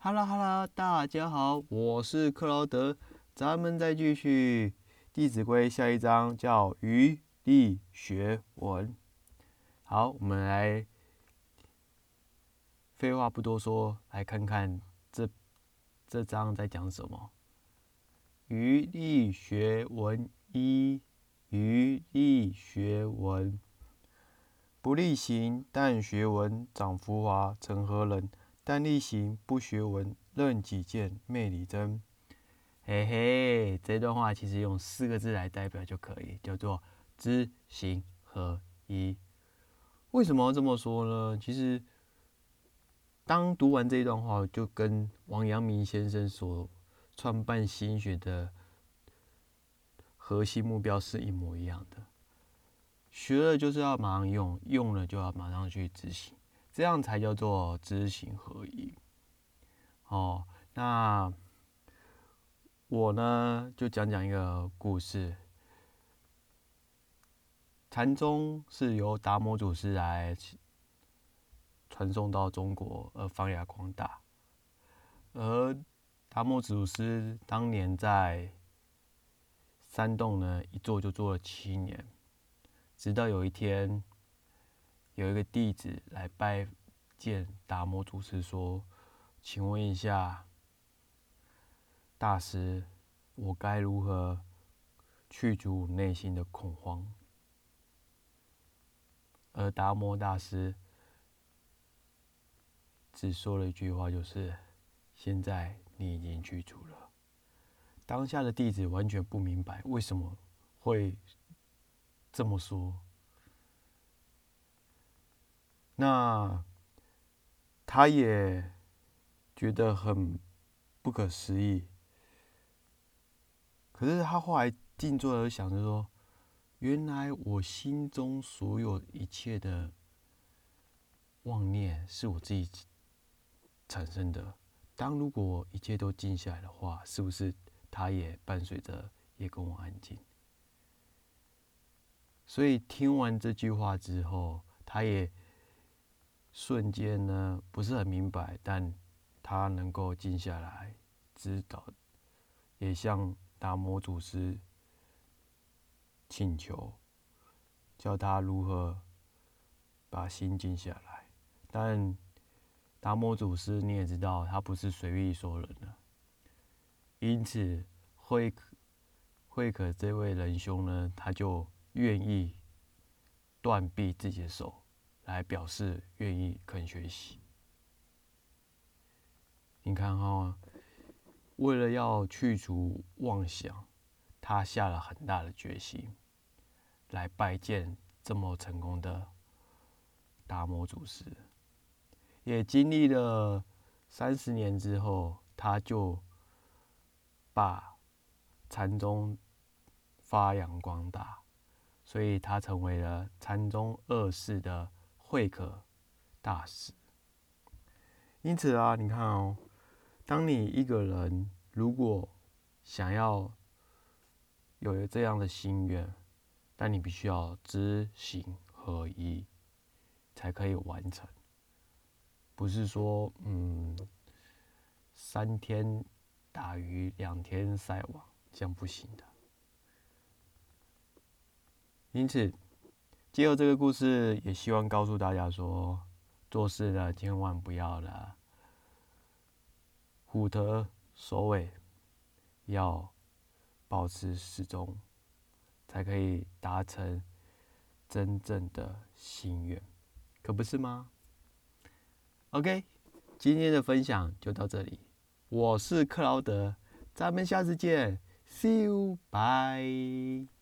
Hello Hello，大家好，我是克劳德，咱们再继续《弟子规》下一章叫余力学文。好，我们来，废话不多说，来看看这这章在讲什么。余力学文一，余力学文，不力行，但学文，长浮华，成何人？但力行不学文，任己见昧理真。嘿嘿，这段话其实用四个字来代表就可以，叫做知行合一。为什么要这么说呢？其实，当读完这一段话，就跟王阳明先生所创办心学的核心目标是一模一样的。学了就是要马上用，用了就要马上去执行。这样才叫做知行合一。哦，那我呢就讲讲一个故事。禅宗是由达摩祖师来传送到中国而发扬光大，而达摩祖师当年在山洞呢一坐就坐了七年，直到有一天。有一个弟子来拜见达摩祖师，说：“请问一下，大师，我该如何去除内心的恐慌？”而达摩大师只说了一句话，就是：“现在你已经去除了。”当下的弟子完全不明白为什么会这么说。那他也觉得很不可思议，可是他后来静坐而想着说：“原来我心中所有一切的妄念是我自己产生的。当如果一切都静下来的话，是不是他也伴随着也跟我安静？”所以听完这句话之后，他也。瞬间呢，不是很明白，但他能够静下来，知道，也向达摩祖师请求，教他如何把心静下来。但达摩祖师你也知道，他不是随意说人的，因此慧可慧可这位仁兄呢，他就愿意断臂自己的手。来表示愿意肯学习。你看哈，为了要去除妄想，他下了很大的决心，来拜见这么成功的达摩祖师。也经历了三十年之后，他就把禅宗发扬光大，所以他成为了禅宗二世的。慧可大师，因此啊，你看哦，当你一个人如果想要有这样的心愿，但你必须要知行合一，才可以完成。不是说，嗯，三天打鱼两天晒网，这样不行的。因此。借由这个故事，也希望告诉大家说，做事呢千万不要了虎头蛇尾，要保持始终，才可以达成真正的心愿，可不是吗？OK，今天的分享就到这里，我是克劳德，咱们下次见，See you，bye。